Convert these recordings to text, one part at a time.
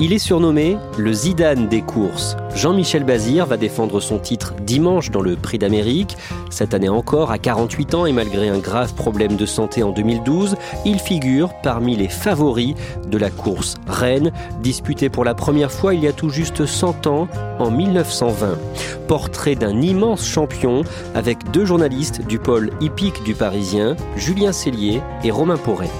Il est surnommé le Zidane des courses. Jean-Michel Bazir va défendre son titre dimanche dans le Prix d'Amérique. Cette année encore, à 48 ans et malgré un grave problème de santé en 2012, il figure parmi les favoris de la course Rennes, disputée pour la première fois il y a tout juste 100 ans, en 1920. Portrait d'un immense champion avec deux journalistes du pôle hippique du Parisien, Julien Cellier et Romain Porret.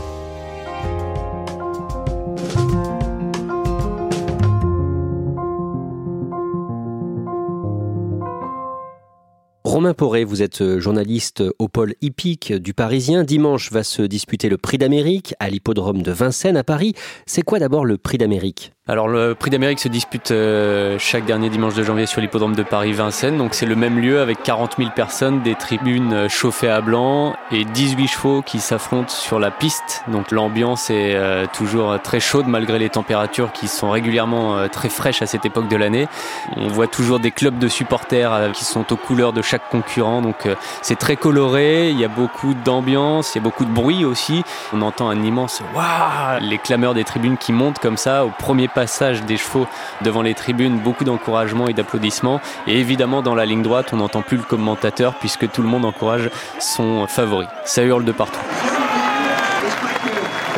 Romain Poré, vous êtes euh, journaliste au pôle hippique du Parisien. Dimanche va se disputer le Prix d'Amérique à l'hippodrome de Vincennes à Paris. C'est quoi d'abord le Prix d'Amérique? Alors le Prix d'Amérique se dispute euh, chaque dernier dimanche de janvier sur l'hippodrome de Paris-Vincennes. Donc c'est le même lieu avec 40 000 personnes, des tribunes euh, chauffées à blanc et 18 chevaux qui s'affrontent sur la piste. Donc l'ambiance est euh, toujours très chaude malgré les températures qui sont régulièrement très fraîches à cette époque de l'année. On voit toujours des clubs de supporters qui sont aux couleurs de chaque concurrent. Donc c'est très coloré, il y a beaucoup d'ambiance, il y a beaucoup de bruit aussi. On entend un immense waouh, les clameurs des tribunes qui montent comme ça au premier passage des chevaux devant les tribunes, beaucoup d'encouragement et d'applaudissements. Et évidemment, dans la ligne droite, on n'entend plus le commentateur puisque tout le monde encourage son favori. Ça hurle de partout.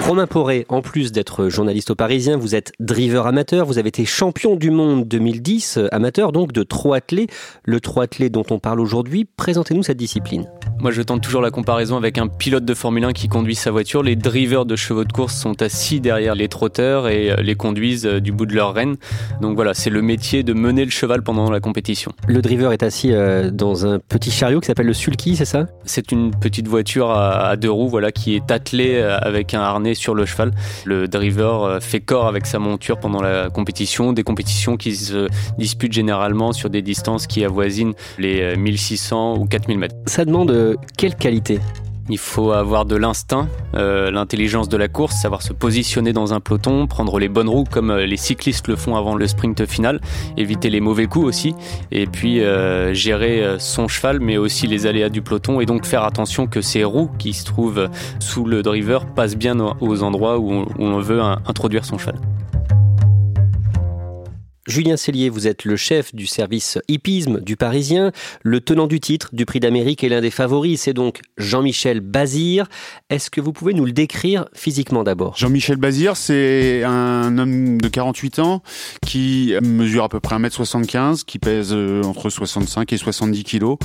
Romain Poré, en plus d'être journaliste au Parisien, vous êtes driver amateur, vous avez été champion du monde 2010, amateur donc de attelés. Le attelés dont on parle aujourd'hui, présentez-nous cette discipline. Moi, je tente toujours la comparaison avec un pilote de Formule 1 qui conduit sa voiture. Les drivers de chevaux de course sont assis derrière les trotteurs et euh, les conduisent euh, du bout de leur rêne. Donc voilà, c'est le métier de mener le cheval pendant la compétition. Le driver est assis euh, dans un petit chariot qui s'appelle le sulky, c'est ça? C'est une petite voiture à deux roues, voilà, qui est attelée avec un harnais sur le cheval. Le driver fait corps avec sa monture pendant la compétition, des compétitions qui se disputent généralement sur des distances qui avoisinent les 1600 ou 4000 mètres. Ça demande quelle qualité? Il faut avoir de l'instinct, euh, l'intelligence de la course, savoir se positionner dans un peloton, prendre les bonnes roues comme euh, les cyclistes le font avant le sprint final, éviter les mauvais coups aussi, et puis euh, gérer son cheval, mais aussi les aléas du peloton, et donc faire attention que ces roues qui se trouvent sous le driver passent bien aux endroits où on veut introduire son cheval. Julien Cellier, vous êtes le chef du service hippisme du Parisien. Le tenant du titre du Prix d'Amérique est l'un des favoris, c'est donc Jean-Michel Bazir. Est-ce que vous pouvez nous le décrire physiquement d'abord? Jean-Michel Bazir, c'est un homme de 48 ans qui mesure à peu près 1m75, qui pèse euh, entre 65 et 70 kilos.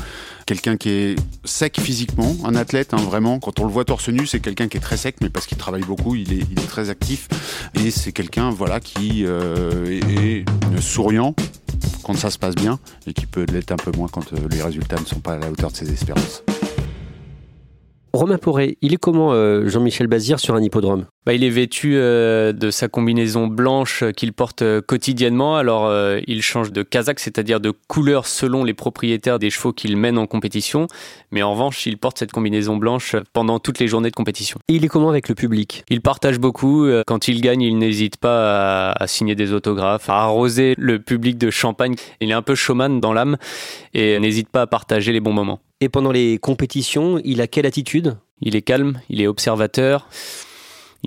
Quelqu'un qui est sec physiquement, un athlète, hein, vraiment. Quand on le voit torse nu, c'est quelqu'un qui est très sec, mais parce qu'il travaille beaucoup, il est, très actif. Et c'est quelqu'un voilà, qui euh, est souriant quand ça se passe bien et qui peut l'être un peu moins quand euh, les résultats ne sont pas à la hauteur de ses espérances. Romain Poré, il est comment euh, Jean-Michel Bazir sur un hippodrome? Bah, il est vêtu euh, de sa combinaison blanche qu'il porte euh, quotidiennement. Alors, il change de casaque, c'est-à-dire de couleur selon les propriétaires des chevaux qu'il mène en compétition. Mais en revanche, il porte cette combinaison blanche pendant toutes les journées de compétition. Et il est comment avec le public? Il partage beaucoup. Quand il gagne, il n'hésite pas à, à, signer des autographes, à arroser le public de champagne. Il est un peu showman dans l'âme et n'hésite pas à partager les bons moments. Et pendant les compétitions, il a quelle attitude? Il est calme, il est observateur.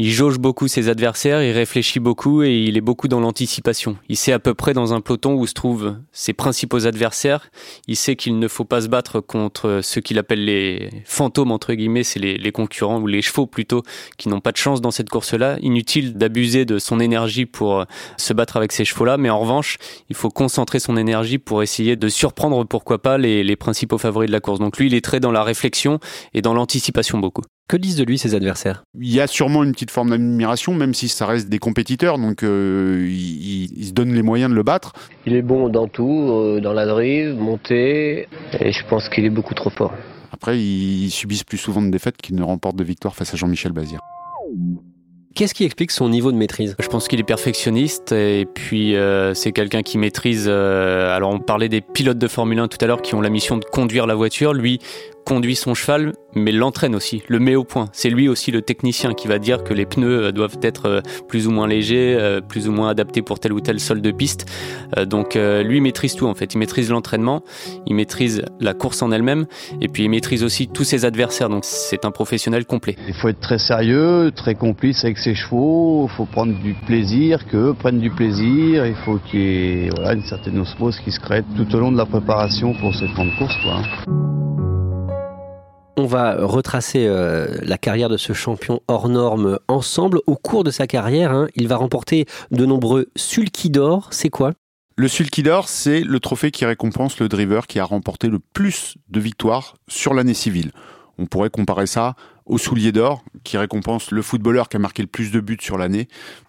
Il jauge beaucoup ses adversaires, il réfléchit beaucoup et il est beaucoup dans l'anticipation. Il sait à peu près dans un peloton où se trouvent ses principaux adversaires. Il sait qu'il ne faut pas se battre contre ceux qu'il appelle les fantômes, entre guillemets, c'est les, les, concurrents ou les chevaux plutôt, qui n'ont pas de chance dans cette course-là. Inutile d'abuser de son énergie pour se battre avec ces chevaux-là, mais en revanche, il faut concentrer son énergie pour essayer de surprendre, pourquoi pas, les, les principaux favoris de la course. Donc lui, il est très dans la réflexion et dans l'anticipation beaucoup. Que disent de lui ses adversaires? Il y a sûrement une petite forme d'admiration, même si ça reste des compétiteurs, donc euh, ils il se donnent les moyens de le battre. Il est bon dans tout, euh, dans la drive, montée, et je pense qu'il est beaucoup trop fort. Après, ils subissent plus souvent de défaites qu'ils ne remportent de victoires face à Jean-Michel Bazir. Qu'est-ce qui explique son niveau de maîtrise? Je pense qu'il est perfectionniste et puis euh, c'est quelqu'un qui maîtrise. Euh, alors on parlait des pilotes de Formule 1 tout à l'heure qui ont la mission de conduire la voiture. Lui conduit son cheval, mais l'entraîne aussi, le met au point. C'est lui aussi le technicien qui va dire que les pneus euh, doivent être euh, plus ou moins légers, euh, plus ou moins adaptés pour tel ou tel sol de piste. Donc lui maîtrise tout en fait. Il maîtrise l'entraînement, il maîtrise la course en elle-même, et puis il maîtrise aussi tous ses adversaires. Donc c'est un professionnel complet. Il faut être très sérieux, très complice avec ses chevaux. Il faut prendre du plaisir, qu'eux prennent du plaisir. Il faut qu'il y ait une certaine osmose qui se crée tout au long de la préparation pour cette grande course. Quoi. On va retracer euh, la carrière de ce champion hors norme ensemble. Au cours de sa carrière, hein, il va remporter de nombreux sulky d'or. C'est quoi? Le sulky d'or, c'est le trophée qui récompense le driver qui a remporté le plus de victoires sur l'année civile. On pourrait comparer ça au soulier d'or qui récompense le footballeur qui a marqué le plus de buts sur l'année.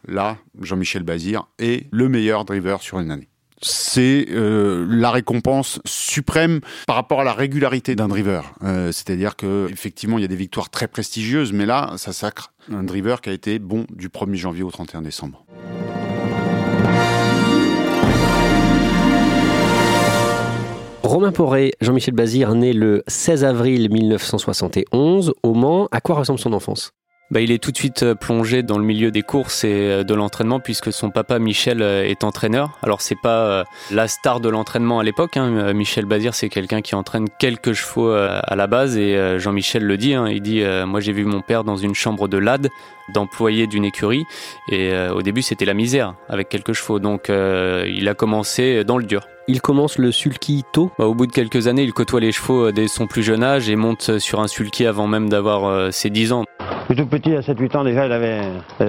Là, Jean-Michel Bazir est le meilleur driver sur une année c'est euh, la récompense suprême par rapport à la régularité d'un driver. Euh, C'est-à-dire que effectivement, il y a des victoires très prestigieuses, mais là, ça sacre un driver qui a été bon du 1er janvier au 31 décembre. Romain Poré, Jean-Michel Bazir, né le 16 avril 1971 au Mans. À quoi ressemble son enfance? Bah, il est tout de suite euh, plongé dans le milieu des courses et euh, de l'entraînement puisque son papa Michel euh, est entraîneur. Alors c'est pas la star de l'entraînement à l'époque. Hein. Michel Bazir c'est quelqu'un qui entraîne quelques chevaux à la base et Jean-Michel le dit. Hein. Il dit moi j'ai vu mon père dans une chambre de lad d'employé d'une écurie et au début c'était la misère avec quelques chevaux. Donc il a commencé dans le dur. Il commence le sulky tôt bah, Au bout de quelques années, il côtoie les chevaux dès son plus jeune âge et monte sur un sulky avant même d'avoir ses 10 ans. Tout petit, à 7-8 ans déjà, il avait,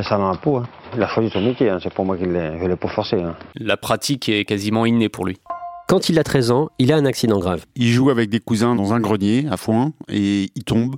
ça dans la peau. Hein. Il a choisi son métier, hein. c'est pour moi qu'il l'ai pas forcé. Hein. La pratique est quasiment innée pour lui. Quand il a 13 ans, il a un accident grave. Il joue avec des cousins dans un grenier à foin et il tombe,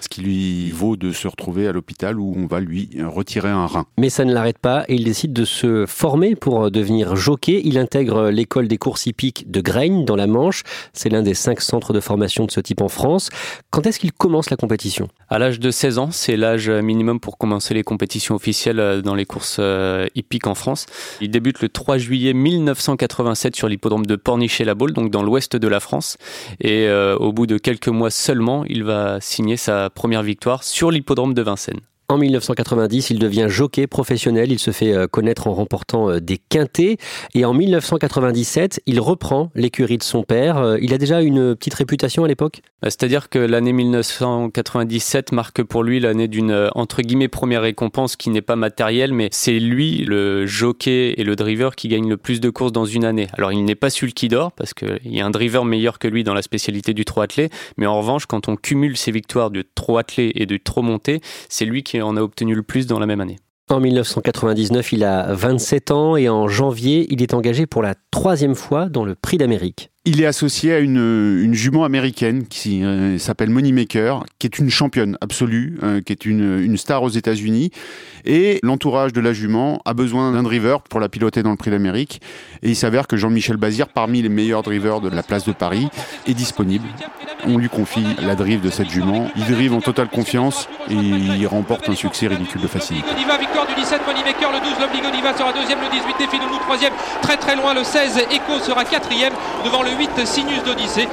ce qui lui vaut de se retrouver à l'hôpital où on va lui retirer un rein. Mais ça ne l'arrête pas et il décide de se former pour devenir jockey. Il intègre l'école des courses hippiques de Graigne dans la Manche. C'est l'un des cinq centres de formation de ce type en France. Quand est-ce qu'il commence la compétition? À l'âge de 16 ans, c'est l'âge minimum pour commencer les compétitions officielles dans les courses euh, hippiques en France. Il débute le 3 juillet 1987 sur l'hippodrome de Pornichet-la-Baule, donc dans l'ouest de la France. Et euh, au bout de quelques mois seulement, il va signer sa première victoire sur l'hippodrome de Vincennes. En 1990, il devient jockey professionnel. Il se fait euh, connaître en remportant euh, des quintés. Et en 1997, il reprend l'écurie de son père. Euh, il a déjà une petite réputation à l'époque? C'est-à-dire que l'année 1997 marque pour lui l'année d'une, entre guillemets, première récompense qui n'est pas matérielle, mais c'est lui, le jockey et le driver, qui gagne le plus de courses dans une année. Alors il n'est pas sulky d'or, parce qu'il y a un driver meilleur que lui dans la spécialité du trot attelé, mais en revanche, quand on cumule ses victoires du trot attelé et du trot monté, c'est lui qui en a obtenu le plus dans la même année. En 1999, il a 27 ans et en janvier, il est engagé pour la troisième fois dans le Prix d'Amérique. Il est associé à une, jument américaine qui euh, s'appelle Moneymaker, qui est une championne absolue, euh, qui est une, star aux États-Unis. Et l'entourage de la jument a besoin d'un driver pour la piloter dans le Prix d'Amérique. Et il s'avère que Jean-Michel Bazir, parmi les meilleurs drivers de la place de Paris, est disponible. On lui confie la drive de cette jument. Il drive en totale confiance et il remporte un succès ridicule de facilité. victoire du 17 Moneymaker, le 12 L'Obligo Diva sera deuxième, le 18 Défi de troisième, très très loin, le 16 Echo sera quatrième devant le 8 Sinus d'Odyssée.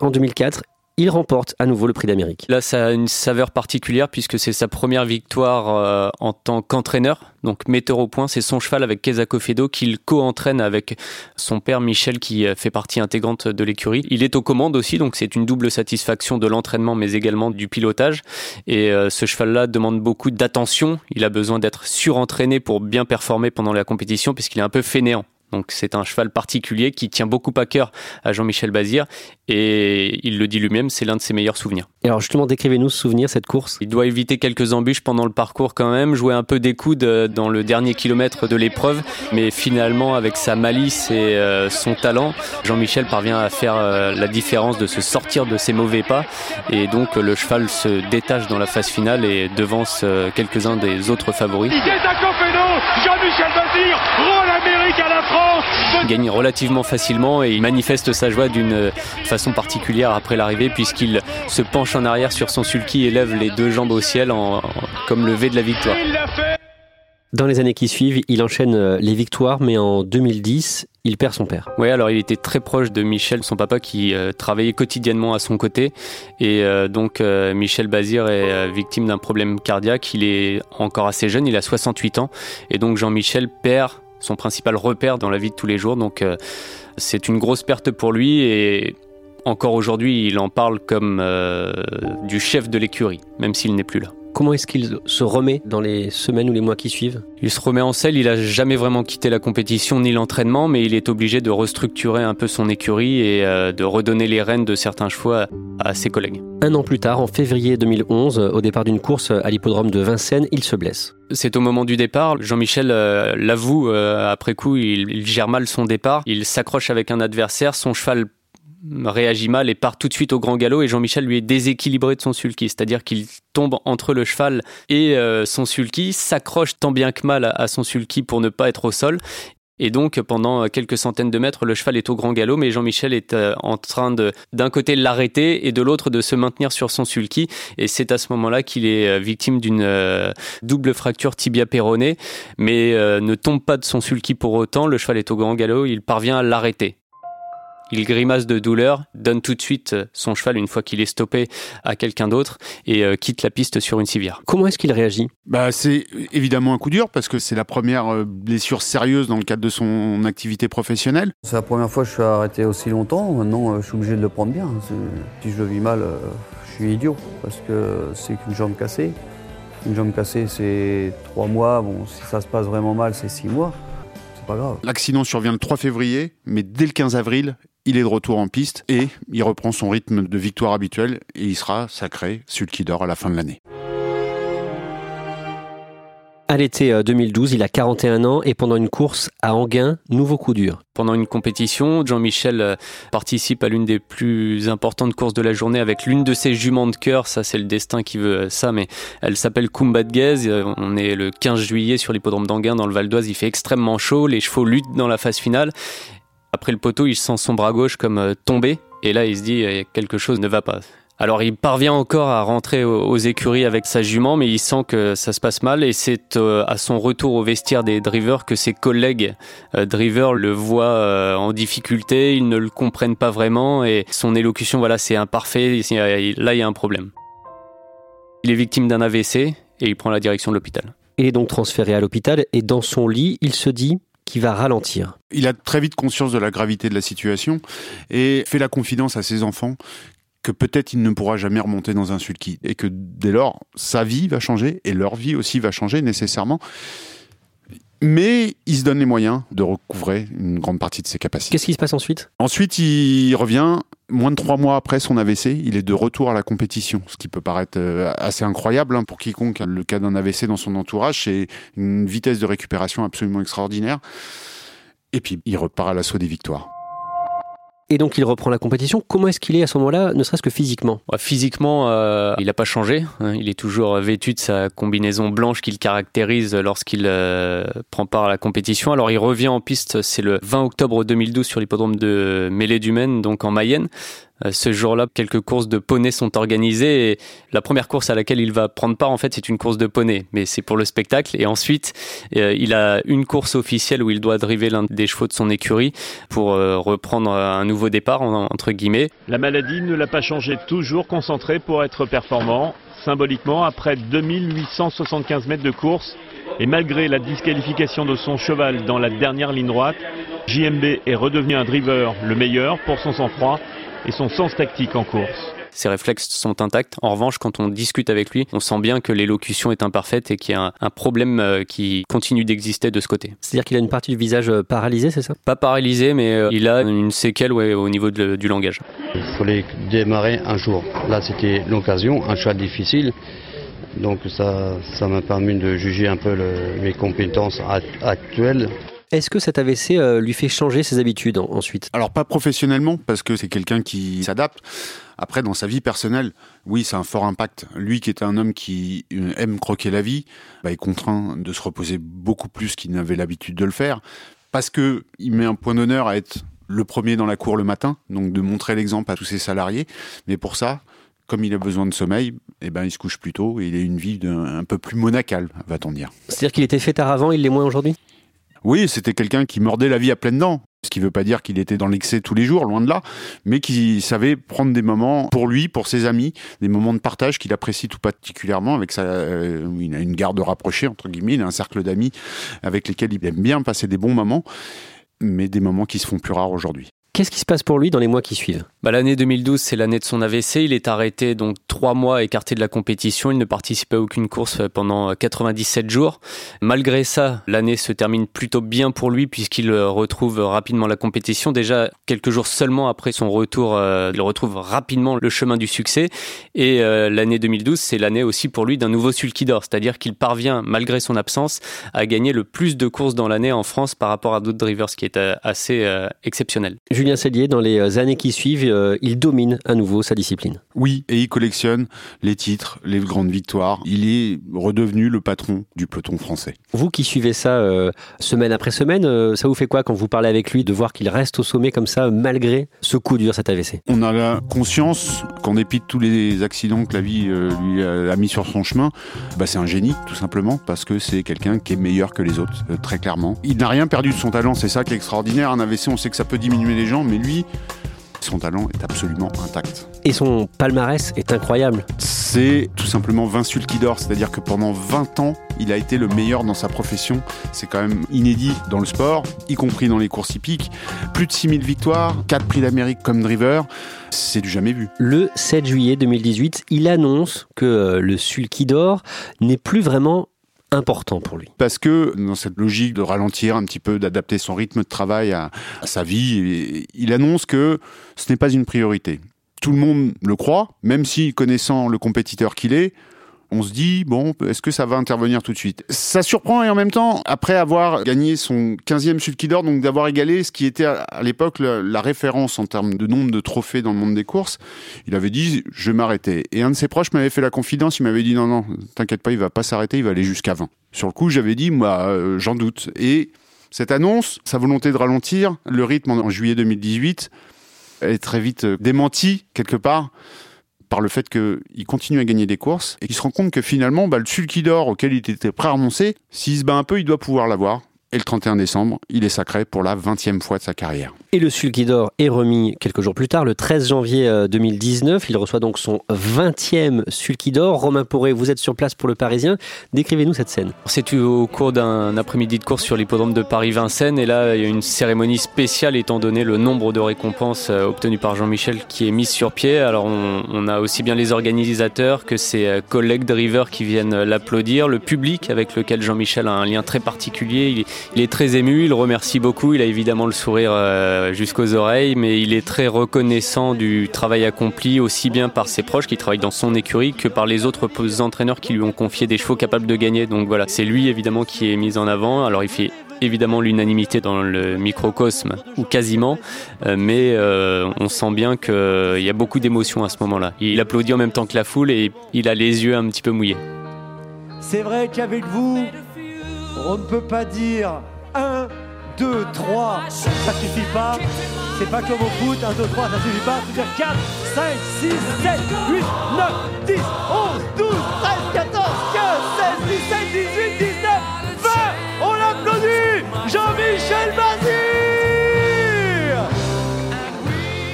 En 2004, il remporte à nouveau le prix d'Amérique. Là, ça a une saveur particulière puisque c'est sa première victoire euh, en tant qu'entraîneur. Donc, metteur au point, c'est son cheval avec Keza Fedo qu'il co-entraîne avec son père Michel qui euh, fait partie intégrante de l'écurie. Il est aux commandes aussi, donc c'est une double satisfaction de l'entraînement mais également du pilotage. Et euh, ce cheval-là demande beaucoup d'attention. Il a besoin d'être surentraîné pour bien performer pendant la compétition puisqu'il est un peu fainéant. Donc c'est un cheval particulier qui tient beaucoup à cœur à Jean-Michel Bazir et il le dit lui-même, c'est l'un de ses meilleurs souvenirs. Et alors justement, décrivez-nous ce souvenir, cette course. Il doit éviter quelques embûches pendant le parcours quand même, jouer un peu des coudes euh, dans le dernier kilomètre de l'épreuve, mais finalement avec sa malice et euh, son talent, Jean-Michel parvient à faire euh, la différence de se sortir de ses mauvais pas et donc le cheval se détache dans la phase finale et devance quelques-uns des autres favoris. Jean-Michel Bazir l'Amérique à la France. Il gagne relativement facilement et il manifeste sa joie d'une façon particulière après l'arrivée puisqu'il se penche en arrière sur son sulky et lève les deux jambes au ciel en, comme levé de la victoire. Dans les années qui suivent, il enchaîne euh, les victoires, mais en 2010, il perd son père. Oui, alors il était très proche de Michel, son papa, qui euh, travaillait quotidiennement à son côté. Et euh, donc Michel Bazir est victime d'un problème cardiaque. Il est encore assez jeune, il a 68 ans. Et donc Jean-Michel perd son principal repère dans la vie de tous les jours. Donc c'est une grosse perte pour lui et encore aujourd'hui, il en parle comme du chef de l'écurie, même s'il n'est plus là. Comment est-ce qu'il se remet dans les semaines ou les mois qui suivent? Il se remet en selle, il a jamais vraiment quitté la compétition ni l'entraînement, mais il est obligé de restructurer un peu son écurie et euh, de redonner les rênes de certains chevaux à, ses collègues. Un an plus tard, en février 2011, au départ d'une course à l'hippodrome de Vincennes, il se blesse. C'est au moment du départ. Jean-Michel euh, l'avoue euh, après coup, il, il, gère mal son départ. Il s'accroche avec un adversaire, son cheval réagit mal et part tout de suite au grand galop et Jean-Michel lui est déséquilibré de son sulky, c'est-à-dire qu'il tombe entre le cheval et euh, son sulky, s'accroche tant bien que mal à son sulky pour ne pas être au sol et donc, pendant quelques centaines de mètres, le cheval est au grand galop, mais Jean-Michel est euh, en train de, d'un côté, l'arrêter et de l'autre, de se maintenir sur son sulky. Et c'est à ce moment-là qu'il est euh, victime d'une double fracture tibia péronée, mais ne tombe pas de son sulky pour autant. Le cheval est au grand galop, il parvient à l'arrêter. Il grimace de douleur, donne tout de suite euh, son cheval une fois qu'il est stoppé à quelqu'un d'autre et euh, quitte la piste sur une civière. Comment est-ce qu'il réagit? Bah, C'est évidemment un coup dur parce que c'est la première euh, blessure sérieuse dans le cadre de son activité professionnelle. C'est la première fois que je suis arrêté aussi longtemps. Maintenant, je suis obligé de le prendre bien. Si je le vis mal, je suis idiot parce que c'est qu'une jambe cassée. Une jambe cassée, c'est trois mois. Bon, si ça se passe vraiment mal, c'est six mois. C'est pas grave. L'accident survient le 3 février, mais dès le 15 avril, il est de retour en piste et il reprend son rythme de victoire habituel et il sera sacré sulky d'or à la fin de l'année. À l'été 2012, euh, il a 41 ans et pendant une course à Anguin, nouveau coup dur. Pendant une compétition, Jean-Michel euh, participe à l'une des plus importantes courses de la journée avec l'une de ses juments de cœur. Ça, c'est le destin qui veut ça, mais elle s'appelle Kumba de euh, On est le 15 juillet sur l'hippodrome d'Anguin dans le Val d'Oise. Il fait extrêmement chaud. Les chevaux luttent dans la phase finale après le poteau, il sent son bras gauche comme euh, tomber, et là il se dit euh, quelque chose ne va pas. Alors il parvient encore à rentrer aux écuries avec sa jument, mais il sent que ça se passe mal et c'est euh, à son retour au vestiaire des drivers que ses collègues drivers le voient en difficulté, ils ne le comprennent pas vraiment et son élocution, voilà, c'est imparfait, là il y a un problème. Il est victime d'un AVC et il prend la direction de l'hôpital. Il est donc transféré à l'hôpital et dans son lit, il se dit qui va ralentir. Il a très vite conscience de la gravité de la situation et fait la confidence à ses enfants que peut-être il ne pourra jamais remonter dans un sulky et que dès lors sa vie va changer et leur vie aussi va changer nécessairement. Mais il se donne les moyens de recouvrer une grande partie de ses capacités. Qu'est-ce qui se passe ensuite? Ensuite, il revient moins de trois mois après son AVC. Il est de retour à la compétition, ce qui peut paraître euh, assez incroyable hein, pour quiconque a le cas d'un AVC dans son entourage. C'est une vitesse de récupération absolument extraordinaire. Et puis, il repart à l'assaut des victoires. Et donc il reprend la compétition. Comment est-ce qu'il est à ce moment-là, ne serait-ce que physiquement? Physiquement, euh, il n'a pas changé. Hein. Il est toujours vêtu de sa combinaison blanche qu'il caractérise lorsqu'il euh, prend part à la compétition. Alors il revient en piste, c'est le 20 octobre 2012 sur l'hippodrome de Mêlée du Maine, donc en Mayenne. Euh, ce jour-là, quelques courses de poney sont organisées et la première course à laquelle il va prendre part, en fait, c'est une course de poney, mais c'est pour le spectacle. Et ensuite, euh, il a une course officielle où il doit driver l'un des chevaux de son écurie pour euh, reprendre un nouveau départ, entre guillemets. La maladie ne l'a pas changé, toujours concentré pour être performant. Symboliquement, après 2875 mètres de course, et malgré la disqualification de son cheval dans la dernière ligne droite, JMB est redevenu un driver le meilleur pour son sang-froid et son sens tactique en course. Ses réflexes sont intacts. En revanche, quand on discute avec lui, on sent bien que l'élocution est imparfaite et qu'il y a un, problème euh, qui continue d'exister de ce côté. C'est-à-dire qu'il a une partie du visage euh, paralysée, c'est ça? Pas paralysé, mais euh, il a une séquelle au niveau du langage. Il fallait démarrer un jour. Là, c'était l'occasion, un choix difficile. Donc ça, ça m'a permis de juger un peu mes compétences actuelles. Est-ce que cet AVC euh, lui fait changer ses habitudes ensuite? Alors pas professionnellement, parce que c'est quelqu'un qui s'adapte. Après, dans sa vie personnelle, oui, c'est un fort impact. Lui qui est un homme qui euh, aime croquer la vie, bah, est contraint de se reposer beaucoup plus qu'il n'avait l'habitude de le faire, parce que il met un point d'honneur à être le premier dans la cour le matin, donc de montrer l'exemple à tous ses salariés. Mais pour ça, comme il a besoin de sommeil, eh ben, il se couche plus tôt et il a une vie un peu plus monacale, va-t-on dire. C'est-à-dire qu'il était fait tard avant, il l'est moins aujourd'hui? Oui, c'était quelqu'un qui mordait la vie à pleines dents. Ce qui ne veut pas dire qu'il était dans l'excès tous les jours, loin de là, mais qui savait prendre des moments pour lui, pour ses amis, des moments de partage qu'il apprécie tout particulièrement. Avec sa, euh, une garde rapprochée entre guillemets, il a un cercle d'amis avec lesquels il aime bien passer des bons moments, mais des moments qui se font plus rares aujourd'hui. Qu'est-ce qui se passe pour lui dans les mois qui suivent bah, L'année 2012, c'est l'année de son AVC. Il est arrêté donc trois mois écarté de la compétition. Il ne participe à aucune course pendant 97 jours. Malgré ça, l'année se termine plutôt bien pour lui puisqu'il retrouve rapidement la compétition. Déjà quelques jours seulement après son retour, euh, il retrouve rapidement le chemin du succès. Et euh, l'année 2012, c'est l'année aussi pour lui d'un nouveau sulky d'or, c'est-à-dire qu'il parvient, malgré son absence, à gagner le plus de courses dans l'année en France par rapport à d'autres drivers, ce qui est euh, assez exceptionnel. Julien Sellier, dans les euh, années qui suivent, euh, il domine à nouveau sa discipline. Oui, et il collectionne les titres, les grandes victoires. Il est redevenu le patron du peloton français. Vous qui suivez ça euh, semaine après semaine, ça vous fait quoi quand vous parlez avec lui de voir qu'il reste au sommet comme ça malgré ce coup dur, cet AVC On a la conscience qu'en dépit de tous les accidents que la vie lui a mis sur son chemin, bah c'est un génie tout simplement parce que c'est quelqu'un qui est meilleur que les autres, très clairement. Il n'a rien perdu de son talent, c'est ça qui est extraordinaire. Un AVC, on sait que ça peut diminuer les gens mais lui, son talent est absolument intact. Et son palmarès est incroyable. C'est tout simplement 20 sulky c'est-à-dire que pendant 20 ans, il a été le meilleur dans sa profession. C'est quand même inédit dans le sport, y compris dans les courses hippiques. Plus de 6000 victoires, 4 prix d'Amérique comme driver. C'est du jamais vu. Le 7 juillet 2018, il annonce que euh, le sulky n'est plus vraiment important pour lui. Parce que dans cette logique de ralentir un petit peu, d'adapter son rythme de travail à, sa vie, il annonce que ce n'est pas une priorité. Tout le monde le croit, même si connaissant le compétiteur qu'il est, on se dit, bon, est-ce que ça va intervenir tout de suite? Ça surprend et en même temps, après avoir gagné son 15e Sulky d'or, donc d'avoir égalé ce qui était à l'époque la, référence en termes de nombre de trophées dans le monde des courses, il avait dit, je m'arrêter. Et un de ses proches m'avait fait la confidence, il m'avait dit, non, non, t'inquiète pas, il va pas s'arrêter, il va aller jusqu'à 20. Sur le coup, j'avais dit, moi, euh, j'en doute. Et cette annonce, sa volonté de ralentir le rythme en juillet 2018, est très vite euh, démentie quelque part par le fait qu'il continue à gagner des courses et qu'il se rend compte que finalement, bah, le sulky d'or auquel il était prêt à renoncer, s'il se bat un peu, il doit pouvoir l'avoir. Et le 31 décembre, il est sacré pour la 20e fois de sa carrière. Et le Sulky d'Or est remis quelques jours plus tard, le 13 janvier 2019. Euh, il reçoit donc son 20e Sulky d'Or. Romain Poré, vous êtes sur place pour le Parisien. Décrivez-nous cette scène. C'est au cours d'un après-midi de course sur l'hippodrome de Paris-Vincennes. Et là, il y a une cérémonie spéciale étant donné le nombre de récompenses euh, obtenues par Jean-Michel qui est mise sur pied. Alors, on, a aussi bien les organisateurs que ses euh, collègues drivers qui viennent l'applaudir, le public avec lequel Jean-Michel a un lien très particulier. Il, il est très ému, il remercie beaucoup, il a évidemment le sourire euh, jusqu'aux oreilles, mais il est très reconnaissant du travail accompli aussi bien par ses proches qui travaillent dans son écurie que par les autres entraîneurs qui lui ont confié des chevaux capables de gagner. Donc voilà, c'est lui évidemment qui est mis en avant. Alors il fait évidemment l'unanimité dans le microcosme, ou quasiment, euh, mais euh, on sent bien qu'il y a beaucoup d'émotions à ce moment-là. Il applaudit en même temps que la foule et il a les yeux un petit peu mouillés. C'est vrai qu'avec vous, on ne peut pas dire un 2, 3, ça suffit pas. C'est pas comme au foot, 1, 2, 3, ça suffit pas. C'est-à-dire 4, 5, 6, 7, 8, 9, 10, 11, 12, 13, 14, 15, 16, 17, 18, 19, 20 On applaudit Jean-Michel Bazir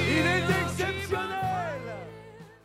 Il est exceptionnel.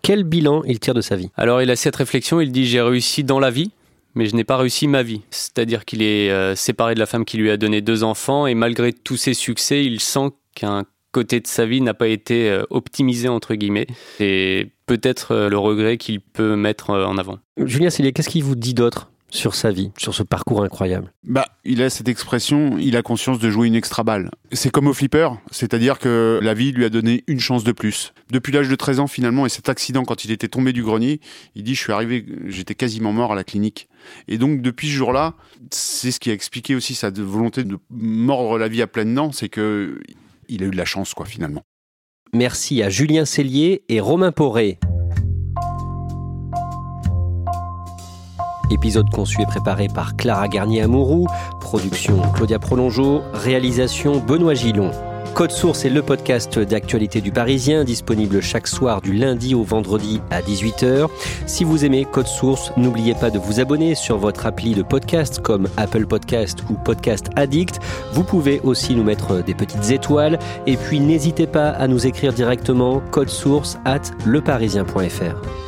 Quel bilan il tire de sa vie? Alors il a cette réflexion, il dit j'ai réussi dans la vie, mais je n'ai pas réussi ma vie. C'est-à-dire qu'il est euh, séparé de la femme qui lui a donné deux enfants et malgré tous ses succès, il sent qu'un côté de sa vie n'a pas été euh, optimisé entre guillemets. C'est peut-être euh, le regret qu'il peut mettre en avant. Julien Cellier, qu'est-ce qu'il vous dit d'autre? Sur sa vie, sur ce parcours incroyable Bah, il a cette expression, il a conscience de jouer une extra balle. C'est comme au flipper, c'est-à-dire que la vie lui a donné une chance de plus. Depuis l'âge de 13 ans finalement, et cet accident quand il était tombé du grenier, il dit je suis arrivé, j'étais quasiment mort à la clinique. Et donc depuis ce jour-là, c'est ce qui a expliqué aussi sa volonté de mordre la vie à pleines dents, c'est que il a eu de la chance quoi finalement. Merci à Julien Cellier et Romain Poré. Épisode conçu et préparé par Clara Garnier-Amouroux, production Claudia Prolongeau, réalisation Benoît Gillon. Code Source est le podcast d'actualité du Parisien, disponible chaque soir du lundi au vendredi à 18h. Si vous aimez Code Source, n'oubliez pas de vous abonner sur votre appli de podcast comme Apple Podcast ou Podcast Addict. Vous pouvez aussi nous mettre des petites étoiles et puis n'hésitez pas à nous écrire directement code source at leparisien.fr.